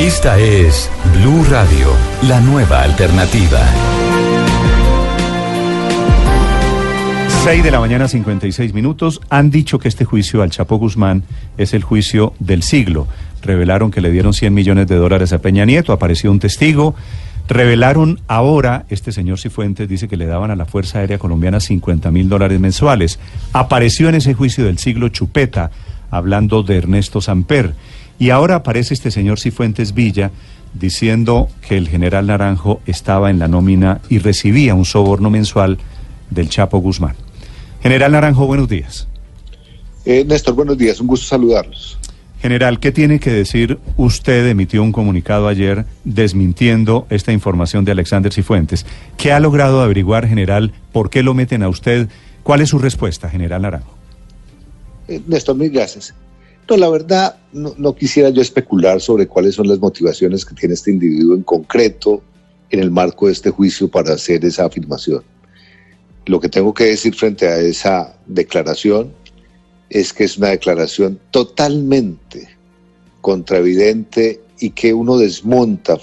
Esta es Blue Radio, la nueva alternativa. 6 de la mañana, 56 minutos. Han dicho que este juicio al Chapo Guzmán es el juicio del siglo. Revelaron que le dieron 100 millones de dólares a Peña Nieto, apareció un testigo. Revelaron ahora, este señor Cifuentes dice que le daban a la Fuerza Aérea Colombiana 50 mil dólares mensuales. Apareció en ese juicio del siglo Chupeta, hablando de Ernesto Samper. Y ahora aparece este señor Cifuentes Villa diciendo que el general Naranjo estaba en la nómina y recibía un soborno mensual del Chapo Guzmán. General Naranjo, buenos días. Eh, Néstor, buenos días, un gusto saludarlos. General, ¿qué tiene que decir? Usted emitió un comunicado ayer desmintiendo esta información de Alexander Cifuentes. ¿Qué ha logrado averiguar, general? ¿Por qué lo meten a usted? ¿Cuál es su respuesta, general Naranjo? Eh, Néstor, mil gracias. No, la verdad, no, no quisiera yo especular sobre cuáles son las motivaciones que tiene este individuo en concreto en el marco de este juicio para hacer esa afirmación. Lo que tengo que decir frente a esa declaración es que es una declaración totalmente contraevidente y que uno desmonta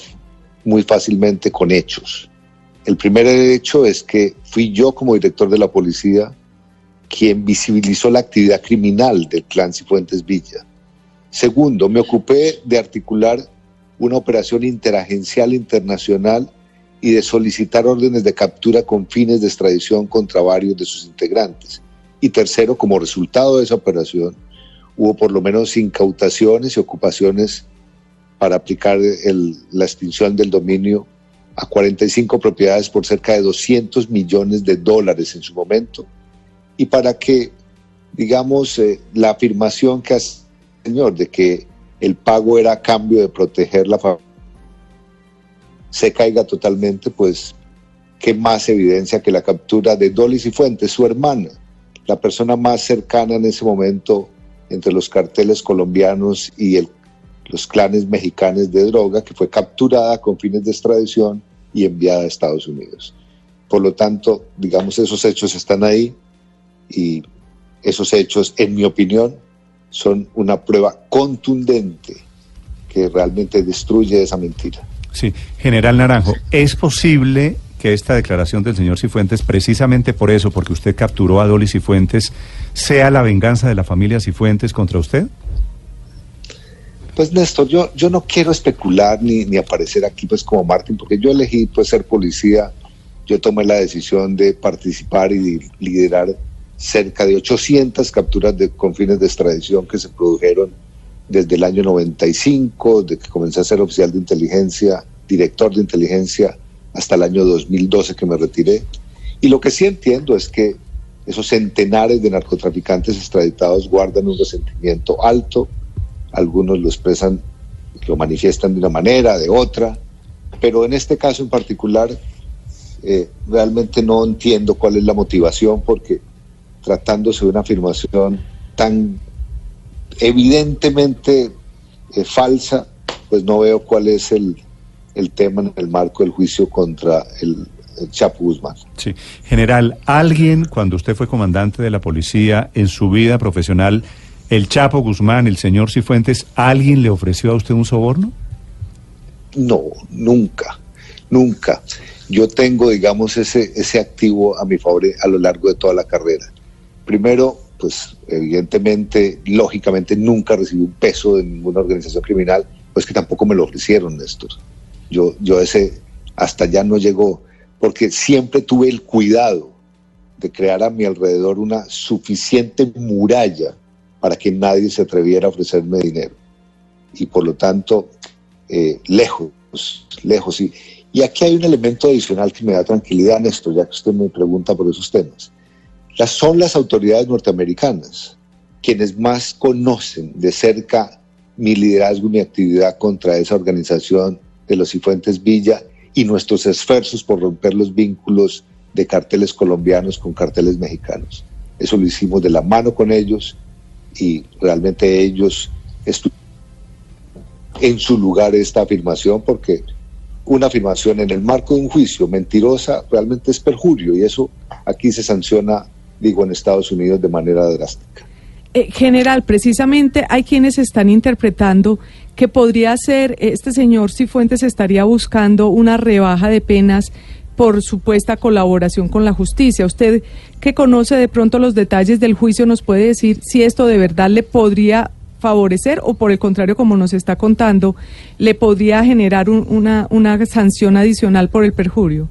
muy fácilmente con hechos. El primer hecho es que fui yo como director de la policía quien visibilizó la actividad criminal del clan Cifuentes Villa. Segundo, me ocupé de articular una operación interagencial internacional y de solicitar órdenes de captura con fines de extradición contra varios de sus integrantes. Y tercero, como resultado de esa operación, hubo por lo menos incautaciones y ocupaciones para aplicar la extinción del dominio a 45 propiedades por cerca de 200 millones de dólares en su momento y para que, digamos, eh, la afirmación que hace el señor de que el pago era a cambio de proteger la familia se caiga totalmente, pues, ¿qué más evidencia que la captura de Dolly Cifuentes, su hermana, la persona más cercana en ese momento entre los carteles colombianos y el, los clanes mexicanos de droga, que fue capturada con fines de extradición y enviada a Estados Unidos. Por lo tanto, digamos, esos hechos están ahí y esos hechos, en mi opinión, son una prueba contundente que realmente destruye esa mentira. Sí, general Naranjo, ¿es posible que esta declaración del señor Cifuentes, precisamente por eso, porque usted capturó a Dolly Cifuentes, sea la venganza de la familia Cifuentes contra usted? Pues Néstor, yo, yo no quiero especular ni, ni aparecer aquí pues como Martín, porque yo elegí pues ser policía, yo tomé la decisión de participar y de liderar cerca de 800 capturas de, con fines de extradición que se produjeron desde el año 95, de que comencé a ser oficial de inteligencia, director de inteligencia, hasta el año 2012 que me retiré. Y lo que sí entiendo es que esos centenares de narcotraficantes extraditados guardan un resentimiento alto, algunos lo expresan, lo manifiestan de una manera, de otra, pero en este caso en particular eh, realmente no entiendo cuál es la motivación porque tratándose de una afirmación tan evidentemente eh, falsa, pues no veo cuál es el, el, tema en el marco del juicio contra el, el Chapo Guzmán. Sí, general, ¿alguien cuando usted fue comandante de la policía en su vida profesional, el Chapo Guzmán, el señor Cifuentes, ¿alguien le ofreció a usted un soborno? No, nunca, nunca. Yo tengo, digamos, ese, ese activo a mi favor a lo largo de toda la carrera. Primero, pues evidentemente, lógicamente, nunca recibí un peso de ninguna organización criminal, pues que tampoco me lo ofrecieron, Néstor. Yo, yo ese hasta allá no llegó, porque siempre tuve el cuidado de crear a mi alrededor una suficiente muralla para que nadie se atreviera a ofrecerme dinero. Y por lo tanto, eh, lejos, lejos. Y, y aquí hay un elemento adicional que me da tranquilidad, Néstor, ya que usted me pregunta por esos temas. Las, son las autoridades norteamericanas quienes más conocen de cerca mi liderazgo mi actividad contra esa organización de los Cifuentes Villa y nuestros esfuerzos por romper los vínculos de carteles colombianos con carteles mexicanos. Eso lo hicimos de la mano con ellos y realmente ellos estuvieron en su lugar esta afirmación porque una afirmación en el marco de un juicio mentirosa realmente es perjurio y eso aquí se sanciona, digo, en Estados Unidos de manera drástica. Eh, general, precisamente hay quienes están interpretando que podría ser, este señor Cifuentes estaría buscando una rebaja de penas por supuesta colaboración con la justicia. Usted que conoce de pronto los detalles del juicio nos puede decir si esto de verdad le podría favorecer o por el contrario, como nos está contando, le podría generar una, una sanción adicional por el perjurio.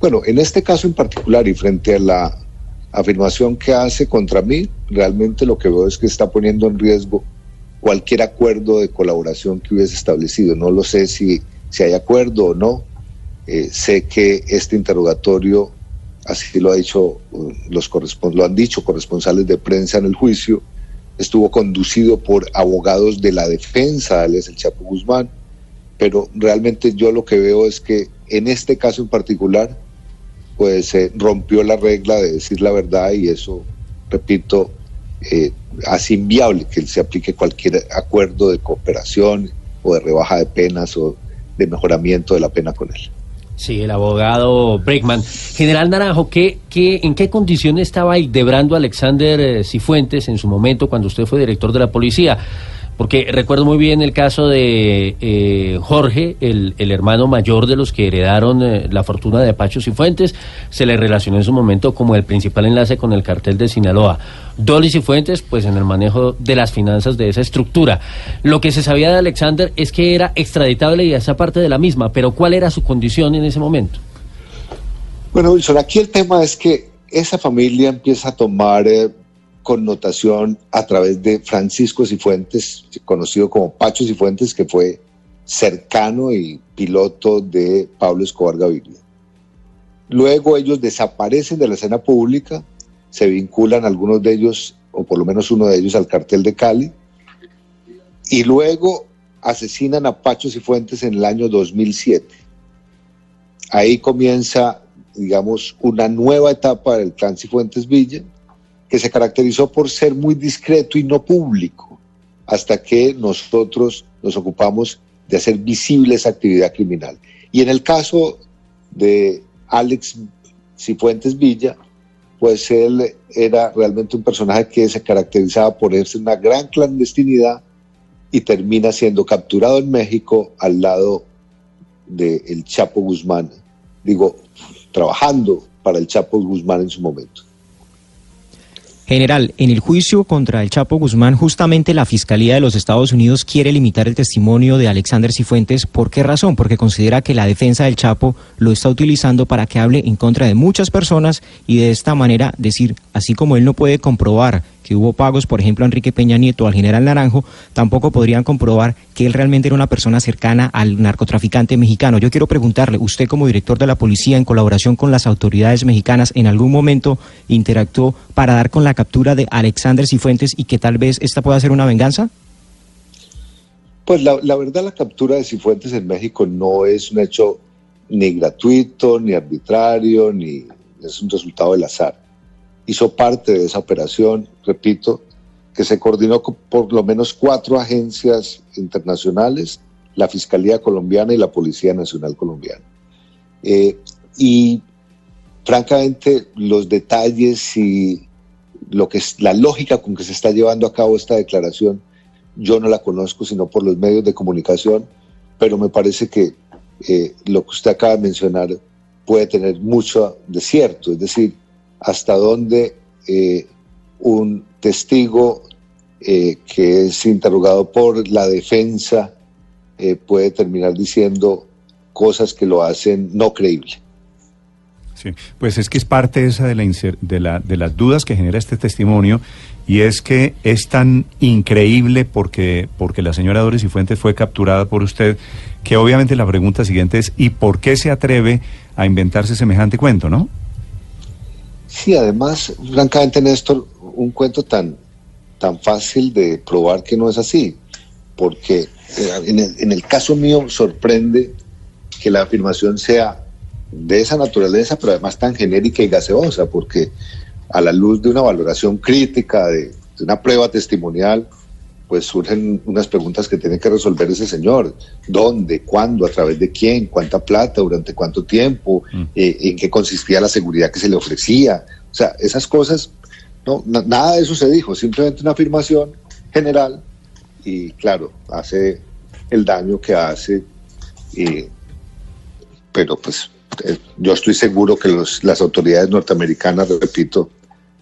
Bueno, en este caso en particular y frente a la afirmación que hace contra mí, realmente lo que veo es que está poniendo en riesgo cualquier acuerdo de colaboración que hubiese establecido. No lo sé si, si hay acuerdo o no. Eh, sé que este interrogatorio, así lo ha dicho uh, los lo han dicho corresponsales de prensa en el juicio, estuvo conducido por abogados de la defensa, alias el Chapo Guzmán, pero realmente yo lo que veo es que en este caso en particular pues se rompió la regla de decir la verdad y eso, repito, eh, hace inviable que se aplique cualquier acuerdo de cooperación o de rebaja de penas o de mejoramiento de la pena con él. Sí, el abogado Breckman. General Naranjo, ¿qué, qué, en qué condiciones estaba Hildebrando Alexander eh, Cifuentes en su momento cuando usted fue director de la policía? Porque recuerdo muy bien el caso de eh, Jorge, el, hermano mayor de los que heredaron eh, la fortuna de Pachos y Fuentes, se le relacionó en su momento como el principal enlace con el cartel de Sinaloa. Dolis y Fuentes, pues en el manejo de las finanzas de esa estructura. Lo que se sabía de Alexander es que era extraditable y esa parte de la misma, pero ¿cuál era su condición en ese momento? Bueno, Wilson, aquí el tema es que esa familia empieza a tomar eh, connotación a través de Francisco Cifuentes, conocido como Pacho Cifuentes, que fue cercano y piloto de Pablo Escobar Gaviria. Luego ellos desaparecen de la escena pública, se vinculan algunos de ellos, o por lo menos uno de ellos, al cartel de Cali, y luego asesinan a Pacho Cifuentes en el año 2007. Ahí comienza, digamos, una nueva etapa del clan Cifuentes Villa, que se caracterizó por ser muy discreto y no público, hasta que nosotros nos ocupamos de hacer visible esa actividad criminal. Y en el caso de Alex Cifuentes Villa, pues él era realmente un personaje que se caracterizaba por ser una gran clandestinidad y termina siendo capturado en México al lado del Chapo Guzmán, digo, trabajando para el Chapo Guzmán en su momento. General, en el juicio contra el Chapo Guzmán, justamente la Fiscalía de los Estados Unidos quiere limitar el testimonio de Alexander Cifuentes. ¿Por qué razón? Porque considera que la defensa del Chapo lo está utilizando para que hable en contra de muchas personas y de esta manera decir, así como él no puede comprobar que hubo pagos, por ejemplo, a Enrique Peña Nieto, al general Naranjo, tampoco podrían comprobar que él realmente era una persona cercana al narcotraficante mexicano. Yo quiero preguntarle, usted como director de la policía, en colaboración con las autoridades mexicanas, ¿en algún momento interactuó para dar con la captura de Alexander Cifuentes y que tal vez esta pueda ser una venganza? Pues la, la verdad, la captura de Cifuentes en México no es un hecho ni gratuito, ni arbitrario, ni es un resultado del azar hizo parte de esa operación, repito, que se coordinó con por lo menos cuatro agencias internacionales, la Fiscalía Colombiana y la Policía Nacional Colombiana. Eh, y francamente los detalles y lo que es la lógica con que se está llevando a cabo esta declaración, yo no la conozco sino por los medios de comunicación, pero me parece que eh, lo que usted acaba de mencionar puede tener mucho de cierto, es decir, hasta dónde eh, un testigo eh, que es interrogado por la defensa eh, puede terminar diciendo cosas que lo hacen no creíble. Sí, pues es que es parte esa de, la, de, la, de las dudas que genera este testimonio y es que es tan increíble porque, porque la señora Doris y Fuentes fue capturada por usted que obviamente la pregunta siguiente es ¿y por qué se atreve a inventarse semejante cuento, no? Sí, además, francamente, Néstor, un cuento tan, tan fácil de probar que no es así, porque eh, en el, en el caso mío sorprende que la afirmación sea de esa naturaleza, pero además tan genérica y gaseosa, porque a la luz de una valoración crítica, de, de una prueba testimonial, pues surgen unas preguntas que tiene que resolver ese señor. ¿Dónde? ¿Cuándo? ¿A través de quién? ¿Cuánta plata? ¿Durante cuánto tiempo? Mm. Eh, ¿En qué consistía la seguridad que se le ofrecía? O sea, esas cosas No, na- nada de eso se dijo, simplemente una afirmación general y claro, hace el daño que hace, y, pero pues eh, yo estoy seguro que los, las autoridades norteamericanas, repito,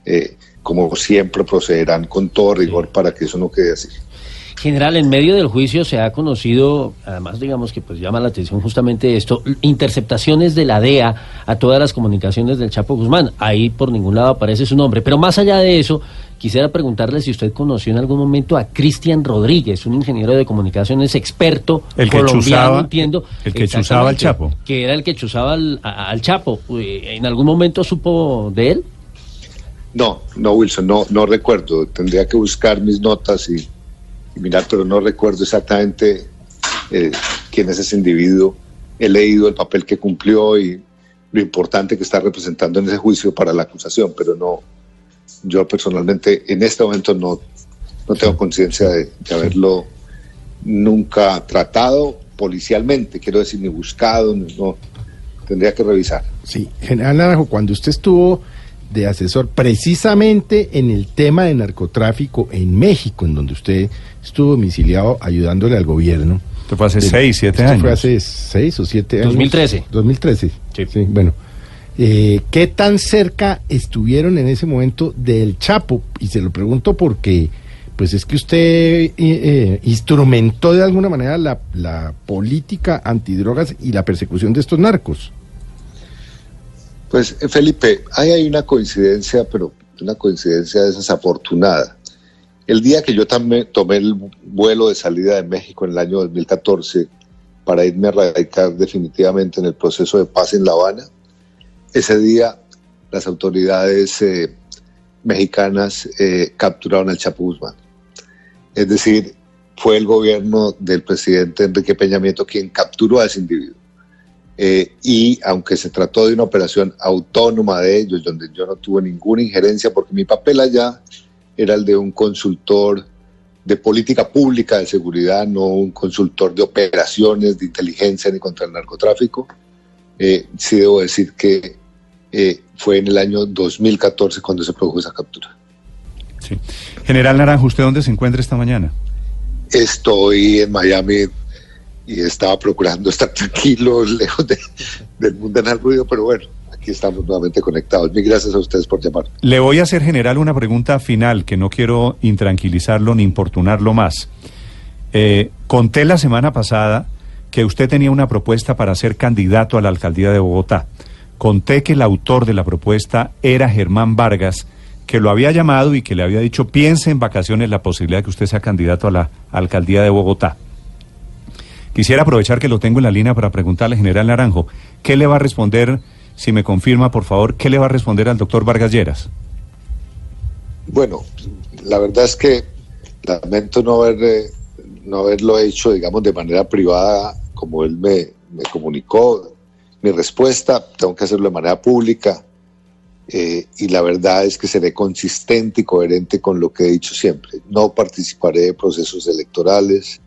eh, como siempre procederán con todo rigor para que eso no quede así. General, en medio del juicio se ha conocido, además digamos que pues llama la atención justamente esto, interceptaciones de la DEA a todas las comunicaciones del Chapo Guzmán. Ahí por ningún lado aparece su nombre. Pero más allá de eso, quisiera preguntarle si usted conoció en algún momento a Cristian Rodríguez, un ingeniero de comunicaciones experto El que colombiano, chuzaba- entiendo. el que chuzaba al Chapo. Que era el que chuzaba al, a- al Chapo. Eh, ¿En algún momento supo de él? No, no, Wilson, no, no recuerdo. Tendría que buscar mis notas y, mirar, pero no recuerdo exactamente eh, quién es ese individuo. He leído el papel que cumplió y lo importante que está representando en ese juicio para la acusación, pero no, yo personalmente en este momento no, no tengo conciencia de, de haberlo nunca tratado policialmente, quiero decir, ni buscado, no, tendría que revisar. Sí, General Naranjo, cuando usted estuvo de asesor precisamente en el tema de narcotráfico en México, en donde usted estuvo domiciliado ayudándole al gobierno. Esto fue hace de- seis, siete esto años. fue hace seis o siete años. 2013. 2013. Sí. bueno. Eh, ¿Qué tan cerca estuvieron en ese momento del Chapo? Y se lo pregunto porque, pues es que usted eh, eh, instrumentó de alguna manera la, la política antidrogas y la persecución de estos narcos. Pues eh, Felipe, ahí hay una coincidencia, pero una coincidencia desafortunada. El día que yo tamé- tomé el vuelo de salida de México en el año 2014 para irme a radicar definitivamente en el proceso de paz en La Habana, ese día las autoridades eh, mexicanas eh, capturaron al Chapo Guzmán. Es decir, fue el gobierno del presidente Enrique Peña Nieto quien capturó a ese individuo. Eh, y aunque se trató de una operación autónoma de ellos, donde yo no tuve ninguna injerencia, porque mi papel allá era el de un consultor de política pública de seguridad, no un consultor de operaciones de inteligencia ni contra el narcotráfico, eh, sí debo decir que eh, fue en el año 2014 cuando se produjo esa captura. Sí. General Naranjo, ¿usted dónde se encuentra esta mañana? Estoy en Miami y estaba procurando estar tranquilo, lejos de- del mundanal ruido, pero bueno, aquí estamos nuevamente conectados. Mil gracias a ustedes por llamar. Le voy a hacer, general, una pregunta final que no quiero intranquilizarlo ni importunarlo más. Eh, conté la semana pasada que usted tenía una propuesta para ser candidato a la alcaldía de Bogotá. Conté que el autor de la propuesta era Germán Vargas, que lo había llamado y que le había dicho, piense en vacaciones la posibilidad de que usted sea candidato a la alcaldía de Bogotá. Quisiera aprovechar que lo tengo en la línea para preguntarle, general Naranjo, ¿qué le va a responder, si me confirma, por favor, qué le va a responder al doctor Vargas Lleras? Bueno, la verdad es que lamento no haber eh, no haberlo hecho, digamos, de manera privada, como él me, comunicó. Mi respuesta, tengo que hacerlo de manera pública. eh, y la verdad es que seré consistente y coherente con lo que he dicho siempre. No participaré de procesos electorales,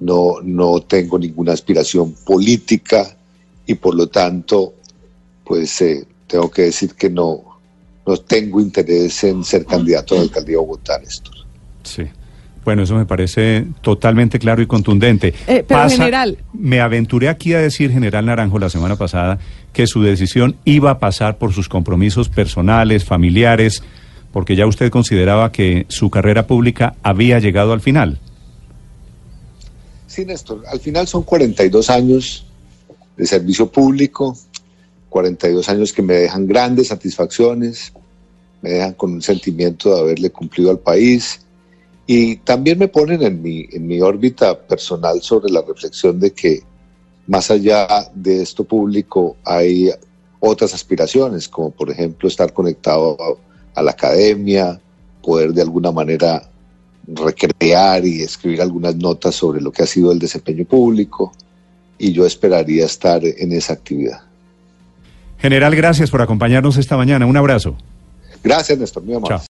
no, no tengo ninguna aspiración política y por lo tanto, pues eh, tengo que decir que no, no tengo interés en ser candidato a la alcaldía de Bogotá, Néstor. Sí. Bueno, eso me parece totalmente claro y contundente. Eh, pero, general. Me aventuré aquí a decir, general Naranjo, la semana pasada, que su decisión iba a pasar por sus compromisos personales, familiares, porque ya usted consideraba que su carrera pública había llegado al final. Sí, Néstor, al final son 42 años de servicio público, 42 años que me dejan grandes satisfacciones, me dejan con un sentimiento de haberle cumplido al país y también me ponen en mi, en mi órbita personal sobre la reflexión de que más allá de esto público hay otras aspiraciones, como por ejemplo estar conectado a, a la academia, poder de alguna manera recrear y escribir algunas notas sobre lo que ha sido el desempeño público y yo esperaría estar en esa actividad. General, gracias por acompañarnos esta mañana. Un abrazo. Gracias, Néstor, muy amable. Chao.